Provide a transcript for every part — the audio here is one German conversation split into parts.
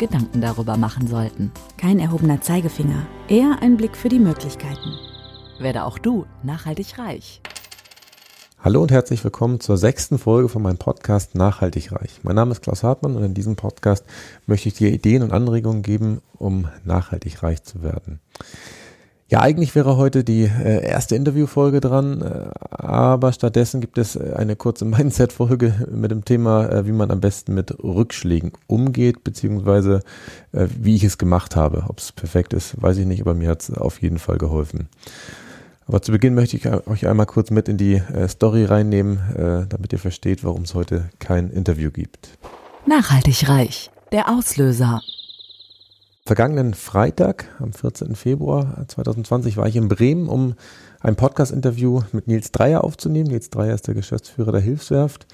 Gedanken darüber machen sollten. Kein erhobener Zeigefinger, eher ein Blick für die Möglichkeiten. Werde auch du nachhaltig reich. Hallo und herzlich willkommen zur sechsten Folge von meinem Podcast Nachhaltig Reich. Mein Name ist Klaus Hartmann und in diesem Podcast möchte ich dir Ideen und Anregungen geben, um nachhaltig reich zu werden. Ja, eigentlich wäre heute die äh, erste Interviewfolge dran, äh, aber stattdessen gibt es äh, eine kurze Mindset-Folge mit dem Thema, wie man am besten mit Rückschlägen umgeht, beziehungsweise wie ich es gemacht habe. Ob es perfekt ist, weiß ich nicht, aber mir hat es auf jeden Fall geholfen. Aber zu Beginn möchte ich euch einmal kurz mit in die Story reinnehmen, damit ihr versteht, warum es heute kein Interview gibt. Nachhaltig reich. Der Auslöser. Vergangenen Freitag, am 14. Februar 2020, war ich in Bremen, um ein Podcast-Interview mit Nils Dreier aufzunehmen. Nils Dreier ist der Geschäftsführer der Hilfswerft.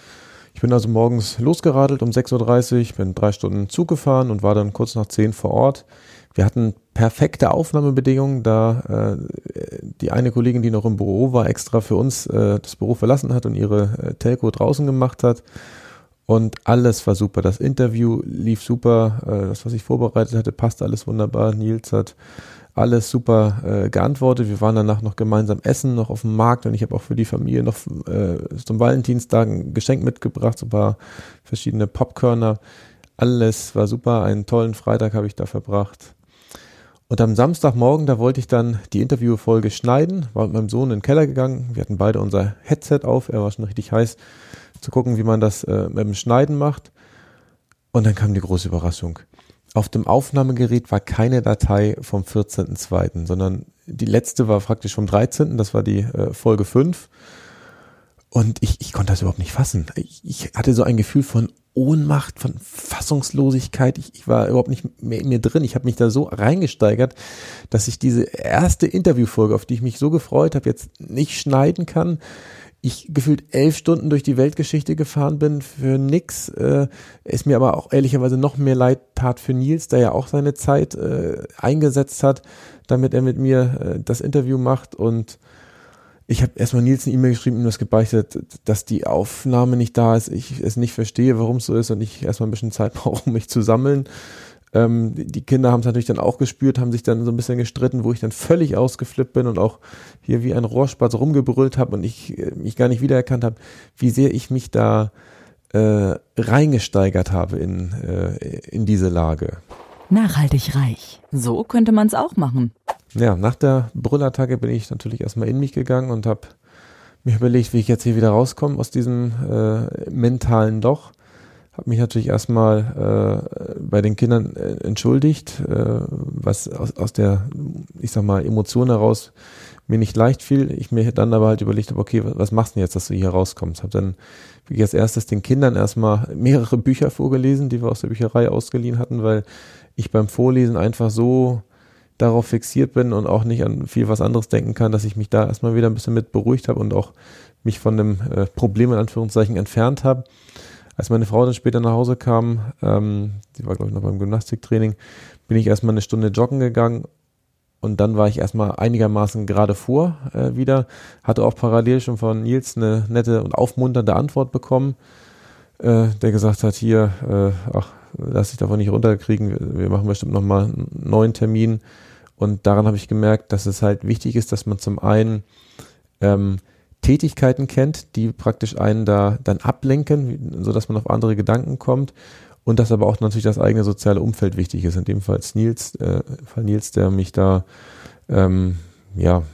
Ich bin also morgens losgeradelt um 6.30 Uhr, bin drei Stunden Zug gefahren und war dann kurz nach 10 vor Ort. Wir hatten perfekte Aufnahmebedingungen, da äh, die eine Kollegin, die noch im Büro war, extra für uns äh, das Büro verlassen hat und ihre äh, Telco draußen gemacht hat. Und alles war super. Das Interview lief super. Äh, das, was ich vorbereitet hatte, passt alles wunderbar. Nils hat alles super äh, geantwortet. Wir waren danach noch gemeinsam essen, noch auf dem Markt und ich habe auch für die Familie noch äh, zum Valentinstag ein Geschenk mitgebracht, so ein paar verschiedene Popkörner. Alles war super. Einen tollen Freitag habe ich da verbracht. Und am Samstagmorgen, da wollte ich dann die Interviewfolge schneiden, war mit meinem Sohn in den Keller gegangen. Wir hatten beide unser Headset auf. Er war schon richtig heiß zu gucken, wie man das äh, mit dem Schneiden macht. Und dann kam die große Überraschung. Auf dem Aufnahmegerät war keine Datei vom 14.02., sondern die letzte war praktisch vom 13., das war die äh, Folge 5. Und ich, ich konnte das überhaupt nicht fassen. Ich, ich hatte so ein Gefühl von Ohnmacht, von Fassungslosigkeit. Ich, ich war überhaupt nicht mehr in mir drin. Ich habe mich da so reingesteigert, dass ich diese erste Interviewfolge, auf die ich mich so gefreut habe, jetzt nicht schneiden kann ich gefühlt elf Stunden durch die Weltgeschichte gefahren bin für nix. Äh, es mir aber auch ehrlicherweise noch mehr leid tat für Nils, der ja auch seine Zeit äh, eingesetzt hat, damit er mit mir äh, das Interview macht. Und ich habe erstmal Nils eine E-Mail geschrieben, ihm das gebeichtet, dass die Aufnahme nicht da ist, ich es nicht verstehe, warum es so ist und ich erstmal ein bisschen Zeit brauche, um mich zu sammeln. Ähm, die Kinder haben es natürlich dann auch gespürt, haben sich dann so ein bisschen gestritten, wo ich dann völlig ausgeflippt bin und auch hier wie ein Rohrspatz rumgebrüllt habe und ich äh, mich gar nicht wiedererkannt habe, wie sehr ich mich da äh, reingesteigert habe in, äh, in diese Lage. Nachhaltig reich. So könnte man es auch machen. Ja, nach der Brüllattacke bin ich natürlich erstmal in mich gegangen und habe mir überlegt, wie ich jetzt hier wieder rauskomme aus diesem äh, mentalen Loch habe mich natürlich erstmal äh, bei den Kindern äh, entschuldigt, äh, was aus, aus der, ich sag mal, Emotion heraus mir nicht leicht fiel. Ich mir dann aber halt überlegt habe, okay, was, machst du denn jetzt, dass du hier rauskommst? Habe dann wie als erstes den Kindern erstmal mehrere Bücher vorgelesen, die wir aus der Bücherei ausgeliehen hatten, weil ich beim Vorlesen einfach so darauf fixiert bin und auch nicht an viel was anderes denken kann, dass ich mich da erstmal wieder ein bisschen mit beruhigt habe und auch mich von dem äh, Problem in Anführungszeichen entfernt habe. Als meine Frau dann später nach Hause kam, ähm, die war glaube ich noch beim Gymnastiktraining, bin ich erstmal eine Stunde joggen gegangen und dann war ich erstmal einigermaßen gerade vor äh, wieder, hatte auch parallel schon von Nils eine nette und aufmunternde Antwort bekommen, äh, der gesagt hat, hier, äh, ach, lass dich davon nicht runterkriegen, wir, machen bestimmt nochmal einen neuen Termin. Und daran habe ich gemerkt, dass es halt wichtig ist, dass man zum einen ähm, Tätigkeiten kennt, die praktisch einen da dann ablenken, so dass man auf andere Gedanken kommt und dass aber auch natürlich das eigene soziale Umfeld wichtig ist. In dem Fall Nils, äh, Fall Nils, der mich da ähm, ja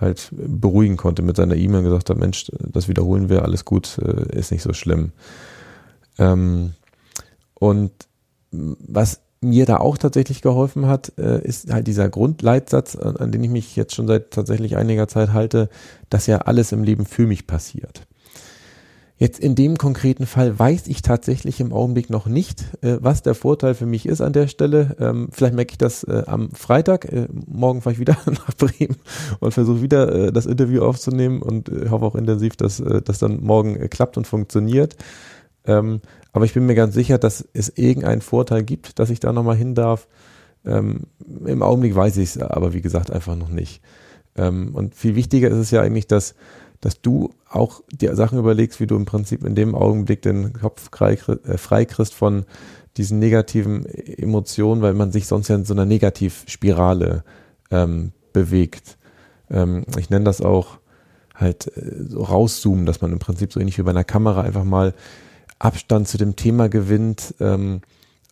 halt beruhigen konnte mit seiner E-Mail und gesagt hat, Mensch, das wiederholen wir, alles gut, äh, ist nicht so schlimm. Ähm, und was mir da auch tatsächlich geholfen hat, äh, ist halt dieser Grundleitsatz, an, den ich mich jetzt schon seit tatsächlich einiger Zeit halte, dass ja alles im Leben für mich passiert. Jetzt in dem konkreten Fall weiß ich tatsächlich im Augenblick noch nicht, äh, was der Vorteil für mich ist an der Stelle. Ähm, vielleicht merke ich das äh, am Freitag. Morgen fahre ich wieder nach Bremen und versuche wieder das Interview aufzunehmen und hoffe auch intensiv, dass das dann morgen klappt und funktioniert. Aber ich bin mir ganz sicher, dass es irgendeinen Vorteil gibt, dass ich da nochmal hin darf. Ähm, Im Augenblick weiß ich es aber, wie gesagt, einfach noch nicht. Ähm, und viel wichtiger ist es ja eigentlich, dass dass du auch dir Sachen überlegst, wie du im Prinzip in dem Augenblick den Kopf äh, frei kriegst von diesen negativen Emotionen, weil man sich sonst ja in so einer Negativspirale ähm, bewegt. Ähm, ich nenne das auch halt äh, so rauszoomen, dass man im Prinzip so ähnlich wie bei einer Kamera einfach mal Abstand zu dem Thema gewinnt ähm,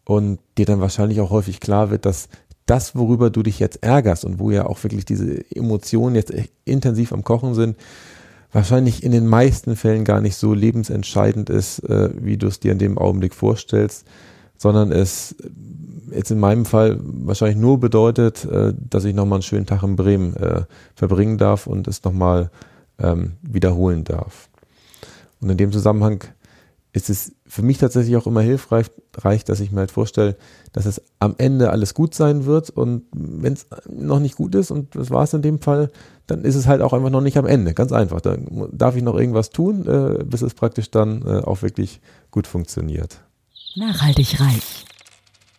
und dir dann wahrscheinlich auch häufig klar wird, dass das, worüber du dich jetzt ärgerst und wo ja auch wirklich diese Emotionen jetzt intensiv am Kochen sind, wahrscheinlich in den meisten Fällen gar nicht so lebensentscheidend ist, äh, wie du es dir in dem Augenblick vorstellst, sondern es jetzt in meinem Fall wahrscheinlich nur bedeutet, äh, dass ich nochmal einen schönen Tag in Bremen äh, verbringen darf und es nochmal ähm, wiederholen darf. Und in dem Zusammenhang ist es für mich tatsächlich auch immer hilfreich, dass ich mir halt vorstelle, dass es am Ende alles gut sein wird und wenn es noch nicht gut ist und das war es in dem Fall, dann ist es halt auch einfach noch nicht am Ende. Ganz einfach. Dann darf ich noch irgendwas tun, äh, bis es praktisch dann äh, auch wirklich gut funktioniert. Nachhaltig reich.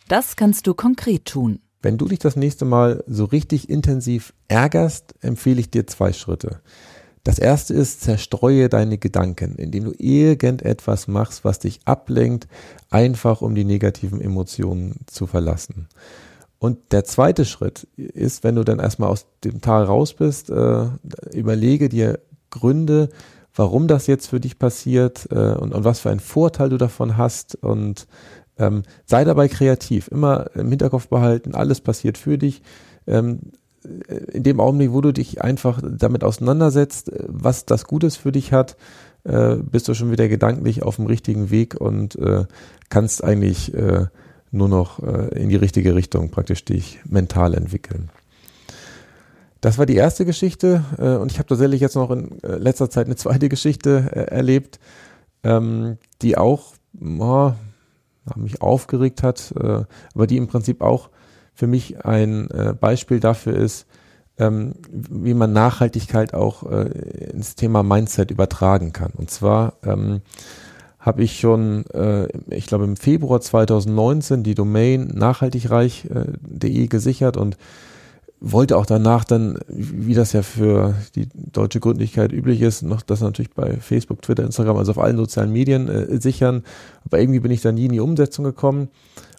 Das kannst du konkret tun. Wenn du dich das nächste Mal so richtig intensiv ärgerst, empfehle ich dir zwei Schritte. Das erste ist, zerstreue deine Gedanken, indem du irgendetwas machst, was dich ablenkt, einfach um die negativen Emotionen zu verlassen. Und der zweite Schritt ist, wenn du dann erstmal aus dem Tal raus bist, äh, überlege dir Gründe, warum das jetzt für dich passiert äh, und, und was für einen Vorteil du davon hast und ähm, sei dabei kreativ, immer im Hinterkopf behalten, alles passiert für dich. Ähm, in dem Augenblick, wo du dich einfach damit auseinandersetzt, was das Gutes für dich hat, äh, bist du schon wieder gedanklich auf dem richtigen Weg und äh, kannst eigentlich äh, nur noch äh, in die richtige Richtung praktisch dich mental entwickeln. Das war die erste Geschichte äh, und ich habe tatsächlich jetzt noch in äh, letzter Zeit eine zweite Geschichte erlebt, ähm, die auch oh, mich aufgeregt hat, aber die im Prinzip auch für mich ein äh, Beispiel dafür ist, ähm, wie man Nachhaltigkeit auch äh, ins Thema Mindset übertragen kann. Und zwar ähm, habe ich schon, äh, ich glaube im Februar 2019 die Domain nachhaltigreich.de äh, gesichert und wollte auch danach dann, wie das ja für die deutsche Gründlichkeit üblich ist, noch das natürlich bei Facebook, Twitter, Instagram, also auf allen sozialen Medien äh, sichern. Aber irgendwie bin ich dann nie in die Umsetzung gekommen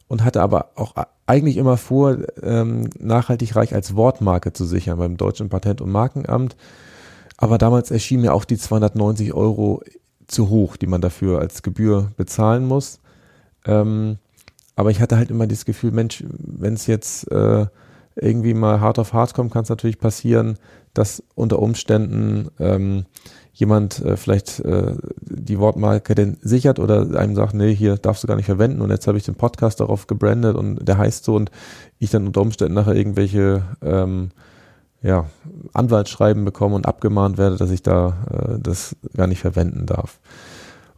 und hatte aber auch eigentlich immer vor, ähm, nachhaltig reich als Wortmarke zu sichern beim Deutschen Patent- und Markenamt. Aber damals erschien mir auch die 290 Euro zu hoch, die man dafür als Gebühr bezahlen muss. Ähm, aber ich hatte halt immer das Gefühl, Mensch, wenn es jetzt äh, irgendwie mal hart auf hart kommt, kann es natürlich passieren, dass unter Umständen ähm, jemand äh, vielleicht äh, die Wortmarke denn sichert oder einem sagt, nee, hier darfst du gar nicht verwenden und jetzt habe ich den Podcast darauf gebrandet und der heißt so und ich dann unter Umständen nachher irgendwelche ähm, ja, Anwaltsschreiben bekomme und abgemahnt werde, dass ich da äh, das gar nicht verwenden darf.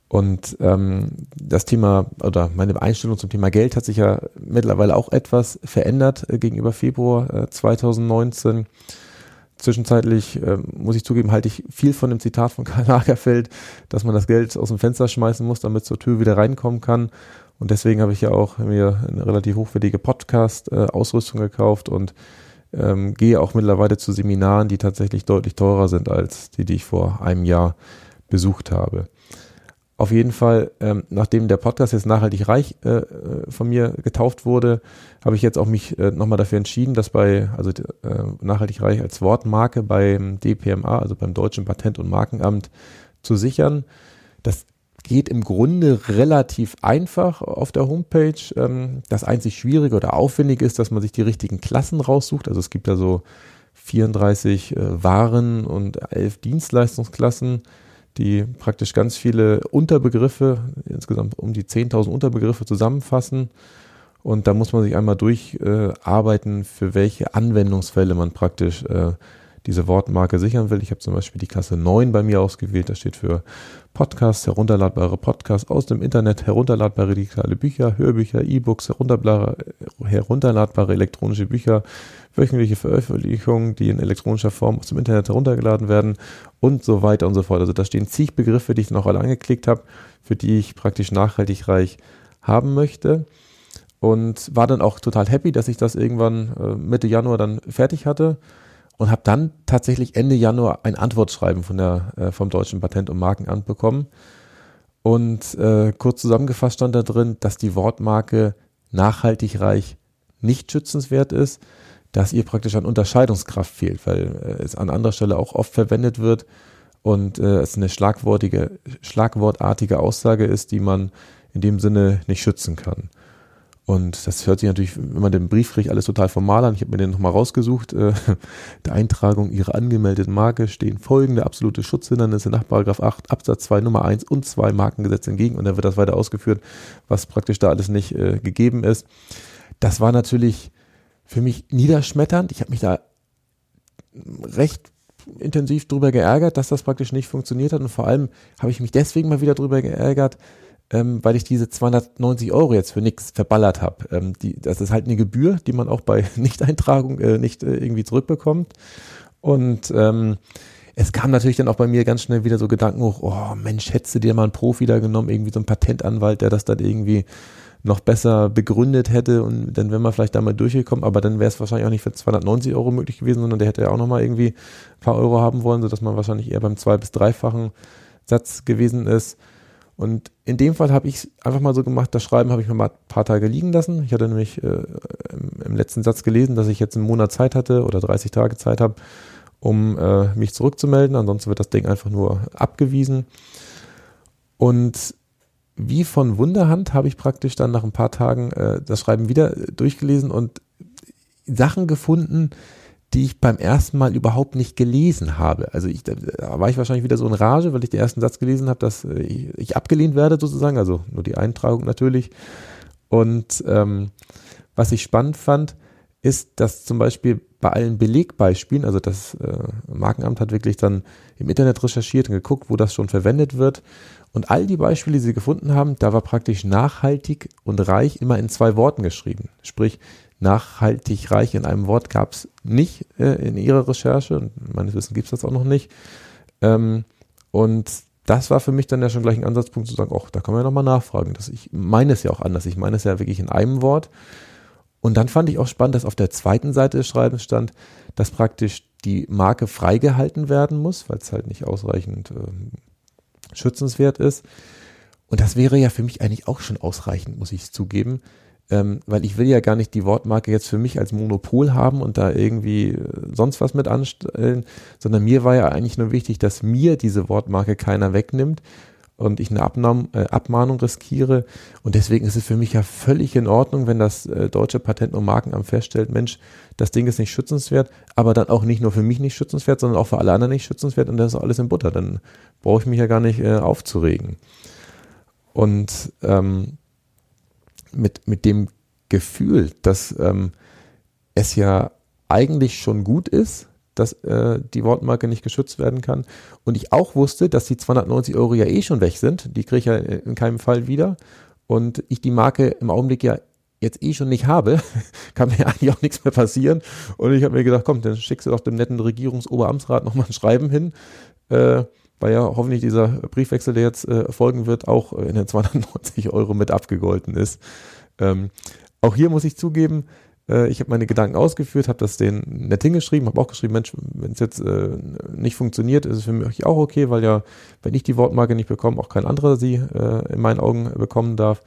Und ähm, das Thema oder meine Einstellung zum Thema Geld hat sich ja mittlerweile auch etwas verändert äh, gegenüber Februar äh, 2019 zwischenzeitlich, äh, muss ich zugeben, halte ich viel von dem Zitat von Karl Lagerfeld, dass man das Geld aus dem Fenster schmeißen muss, damit zur Tür wieder reinkommen kann. Und deswegen habe ich ja auch mir eine relativ hochwertige Podcast-Ausrüstung gekauft und ähm, gehe auch mittlerweile zu Seminaren, die tatsächlich deutlich teurer sind als die, die ich vor einem Jahr besucht habe. Auf jeden Fall, ähm, nachdem der Podcast jetzt nachhaltig reich äh, äh, von mir getauft wurde, habe ich jetzt auch mich äh, nochmal dafür entschieden, dass bei, also äh, nachhaltig reich als Wortmarke beim DPMA, also beim Deutschen Patent- und Markenamt zu sichern. Das geht im Grunde relativ einfach auf der Homepage. Ähm, das einzig Schwierige oder Aufwendige ist, dass man sich die richtigen Klassen raussucht. Also es gibt da so 34 äh, Waren und 11 Dienstleistungsklassen die praktisch ganz viele Unterbegriffe, insgesamt um die 10.000 Unterbegriffe zusammenfassen. Und da muss man sich einmal durcharbeiten, äh, für welche Anwendungsfälle man praktisch äh, diese Wortmarke sichern will. Ich habe zum Beispiel die Klasse 9 bei mir ausgewählt. Das steht für Podcasts, herunterladbare Podcasts aus dem Internet, herunterladbare digitale Bücher, Hörbücher, E-Books, herunterladbare, herunterladbare elektronische Bücher, wöchentliche Veröffentlichungen, die in elektronischer Form aus dem Internet heruntergeladen werden und so weiter und so fort. Also da stehen zig Begriffe, die ich noch alle angeklickt habe, für die ich praktisch nachhaltig reich haben möchte und war dann auch total happy, dass ich das irgendwann äh, Mitte Januar dann fertig hatte und habe dann tatsächlich Ende Januar ein Antwortschreiben von der, äh, vom Deutschen Patent- und Markenamt bekommen. Und äh, kurz zusammengefasst stand da drin, dass die Wortmarke nachhaltig reich nicht schützenswert ist, dass ihr praktisch an Unterscheidungskraft fehlt, weil äh, es an anderer Stelle auch oft verwendet wird und äh, es eine schlagwortige, schlagwortartige Aussage ist, die man in dem Sinne nicht schützen kann. Und das hört sich natürlich, wenn man den Brief kriegt, alles total formal an. Ich habe mir den nochmal rausgesucht. Äh, der Eintragung Ihrer angemeldeten Marke stehen folgende absolute Schutzhindernisse nach 8 Absatz 2 Nummer 1 und 2 Markengesetz entgegen. Und dann wird das weiter ausgeführt, was praktisch da alles nicht äh, gegeben ist. Das war natürlich für mich niederschmetternd. Ich habe mich da recht intensiv drüber geärgert, dass das praktisch nicht funktioniert hat. Und vor allem habe ich mich deswegen mal wieder drüber geärgert, ähm, weil ich diese 290 Euro jetzt für nichts verballert habe. Ähm, die, das ist halt eine Gebühr, die man auch bei Nichteintragung äh, nicht äh, irgendwie zurückbekommt. Und ähm, es kam natürlich dann auch bei mir ganz schnell wieder so Gedanken hoch, oh Mensch, hättest du dir mal einen Profi da genommen, irgendwie so einen Patentanwalt, der das dann irgendwie noch besser begründet hätte und dann wäre man vielleicht damit durchgekommen, aber dann wäre es wahrscheinlich auch nicht für 290 Euro möglich gewesen, sondern der hätte ja auch nochmal irgendwie ein paar Euro haben wollen, sodass man wahrscheinlich eher beim zwei- bis dreifachen Satz gewesen ist. Und in dem Fall habe ich einfach mal so gemacht, das Schreiben habe ich mir mal ein paar Tage liegen lassen. Ich hatte nämlich äh, im, letzten Satz gelesen, dass ich jetzt einen Monat Zeit hatte oder 30 Tage Zeit habe, um äh, mich zurückzumelden. Ansonsten wird das Ding einfach nur abgewiesen. Und wie von Wunderhand habe ich praktisch dann nach ein paar Tagen äh, das Schreiben wieder durchgelesen und Sachen gefunden, die ich beim ersten Mal überhaupt nicht gelesen habe. Also ich, da war ich wahrscheinlich wieder so in Rage, weil ich den ersten Satz gelesen habe, dass äh, ich, ich abgelehnt werde sozusagen, also nur die Eintragung natürlich. Und ähm, was ich spannend fand, ist, dass zum Beispiel bei allen Belegbeispielen, also das äh, Markenamt hat wirklich dann im Internet recherchiert und geguckt, wo das schon verwendet wird. Und all die Beispiele, die sie gefunden haben, da war praktisch nachhaltig und reich immer in zwei Worten geschrieben. Sprich, nachhaltig reich in einem Wort gab es nicht äh, in ihrer Recherche und meines Wissens gibt es das auch noch nicht. Ähm, und das war für mich dann ja schon gleich ein Ansatzpunkt zu sagen, ach, da kann man ja nochmal nachfragen. Das, ich meine es ja auch anders. Ich meine es ja wirklich in einem Wort. Und dann fand ich auch spannend, dass auf der zweiten Seite des Schreibens stand, dass praktisch die Marke freigehalten werden muss, weil es halt nicht ausreichend äh, schützenswert ist. Und das wäre ja für mich eigentlich auch schon ausreichend, muss ich zugeben ähm, weil ich will ja gar nicht die Wortmarke jetzt für mich als Monopol haben und da irgendwie äh, sonst was mit anstellen, sondern mir war ja eigentlich nur wichtig, dass mir diese Wortmarke keiner wegnimmt und ich eine Abnahm, äh, Abmahnung riskiere. Und deswegen ist es für mich ja völlig in Ordnung, wenn das äh, deutsche Patent- und Markenamt feststellt, Mensch, das Ding ist nicht schützenswert, aber dann auch nicht nur für mich nicht schützenswert, sondern auch für alle anderen nicht schützenswert und das ist alles in Butter. Dann brauche ich mich ja gar nicht äh, aufzuregen. Und ähm, mit, mit dem Gefühl, dass ähm, es ja eigentlich schon gut ist, dass äh, die Wortmarke nicht geschützt werden kann. Und ich auch wusste, dass die 290 Euro ja eh schon weg sind. Die kriege ich ja in keinem Fall wieder. Und ich die Marke im Augenblick ja jetzt eh schon nicht habe, kann mir eigentlich auch nichts mehr passieren. Und ich habe mir gedacht, komm, dann schickst du doch dem netten Regierungsoberamtsrat nochmal ein Schreiben hin. Äh, weil ja hoffentlich dieser Briefwechsel, der jetzt äh, folgen wird, auch in den 290 Euro mit abgegolten ist. Ähm, auch hier muss ich zugeben, äh, ich habe meine Gedanken ausgeführt, habe das den nett hingeschrieben, habe auch geschrieben, Mensch, wenn es jetzt äh, nicht funktioniert, ist es für mich auch okay, weil ja, wenn ich die Wortmarke nicht bekomme, auch kein anderer sie äh, in meinen Augen bekommen darf,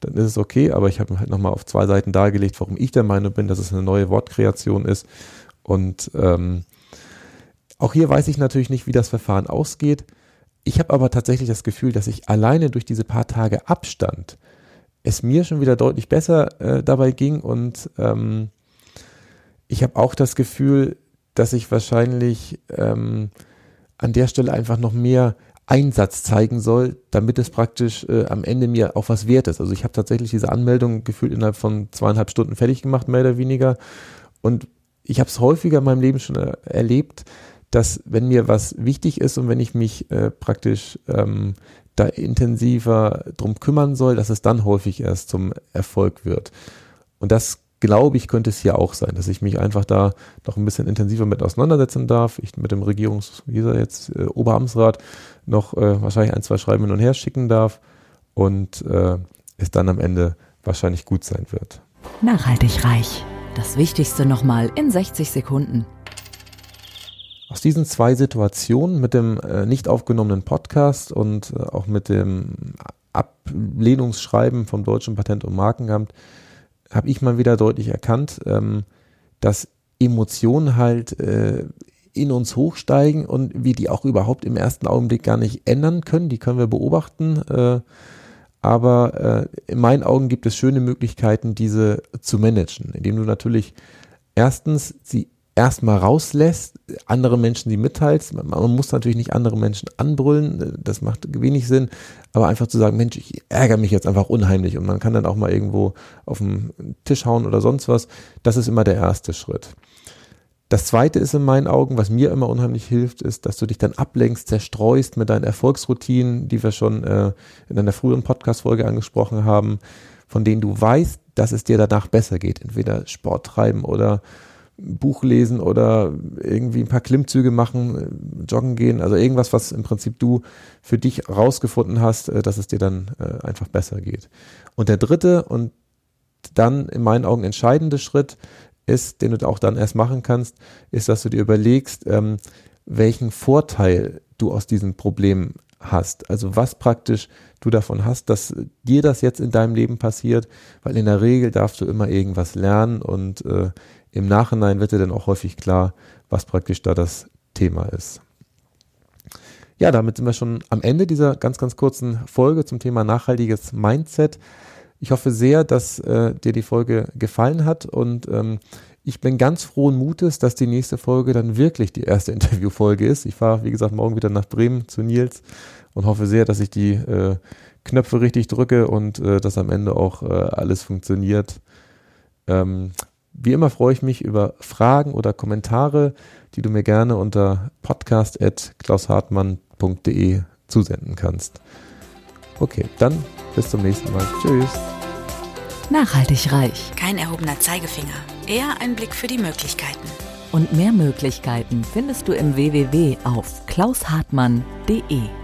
dann ist es okay, aber ich habe halt nochmal auf zwei Seiten dargelegt, warum ich der Meinung bin, dass es eine neue Wortkreation ist und ähm, auch hier weiß ich natürlich nicht, wie das Verfahren ausgeht. Ich habe aber tatsächlich das Gefühl, dass ich alleine durch diese paar Tage Abstand es mir schon wieder deutlich besser äh, dabei ging und ähm, ich habe auch das Gefühl, dass ich wahrscheinlich ähm, an der Stelle einfach noch mehr Einsatz zeigen soll, damit es praktisch äh, am Ende mir auch was wert ist. Also ich habe tatsächlich diese Anmeldung gefühlt innerhalb von zweieinhalb Stunden fertig gemacht, mehr oder weniger. Und ich habe es häufiger in meinem Leben schon äh, erlebt, dass wenn mir was wichtig ist und wenn ich mich äh, praktisch ähm, da intensiver drum kümmern soll, dass es dann häufig erst zum Erfolg wird. Und das glaube ich, könnte es hier auch sein, dass ich mich einfach da noch ein bisschen intensiver mit auseinandersetzen darf. Ich mit dem Regierungs, jetzt äh, Oberamtsrat noch äh, wahrscheinlich ein, zwei Schreiben hin und her schicken darf und äh, es dann am Ende wahrscheinlich gut sein wird. Nachhaltig reich. Das Wichtigste nochmal in 60 Sekunden. Aus diesen zwei Situationen mit dem äh, nicht aufgenommenen Podcast und äh, auch mit dem Ablehnungsschreiben vom Deutschen Patent- und Markenamt habe ich mal wieder deutlich erkannt, ähm, dass Emotionen halt äh, in uns hochsteigen und wir die auch überhaupt im ersten Augenblick gar nicht ändern können. Die können wir beobachten. Äh, aber äh, in meinen Augen gibt es schöne Möglichkeiten, diese zu managen, indem du natürlich erstens sie erstmal rauslässt, andere Menschen sie mitteilst. Man, man, muss natürlich nicht andere Menschen anbrüllen, das macht wenig Sinn, aber einfach zu sagen, Mensch, ich ärgere mich jetzt einfach unheimlich und man kann dann auch mal irgendwo auf den Tisch hauen oder sonst was. Das ist immer der erste Schritt. Das zweite ist in meinen Augen, was mir immer unheimlich hilft, ist, dass du dich dann ablenkst, zerstreust mit deinen Erfolgsroutinen, die wir schon äh, in einer früheren Podcast-Folge angesprochen haben, von denen du weißt, dass es dir danach besser geht. Entweder Sport treiben oder Buch lesen oder irgendwie ein paar Klimmzüge machen, joggen gehen, also irgendwas, was im Prinzip du für dich rausgefunden hast, äh, dass es dir dann äh, einfach besser geht. Und der dritte und dann in meinen Augen entscheidende Schritt ist, den du auch dann erst machen kannst, ist, dass du dir überlegst, ähm, welchen Vorteil du aus diesem Problem hast. Also was praktisch du davon hast, dass dir das jetzt in deinem Leben passiert, weil in der Regel darfst du immer irgendwas lernen und äh, im Nachhinein wird dir dann auch häufig klar, was praktisch da das Thema ist. Ja, damit sind wir schon am Ende dieser ganz, ganz kurzen Folge zum Thema nachhaltiges Mindset. Ich hoffe sehr, dass äh, dir die Folge gefallen hat und ähm, ich bin ganz frohen Mutes, dass die nächste Folge dann wirklich die erste Interviewfolge ist. Ich fahre, wie gesagt, morgen wieder nach Bremen zu Nils und hoffe sehr, dass ich die äh, Knöpfe richtig drücke und äh, dass am Ende auch äh, alles funktioniert. Ähm, wie immer freue ich mich über Fragen oder Kommentare, die du mir gerne unter podcast.klaushartmann.de zusenden kannst. Okay, dann bis zum nächsten Mal. Tschüss. Nachhaltig reich. Kein erhobener Zeigefinger, eher ein Blick für die Möglichkeiten. Und mehr Möglichkeiten findest du im www auf klaushartmann.de.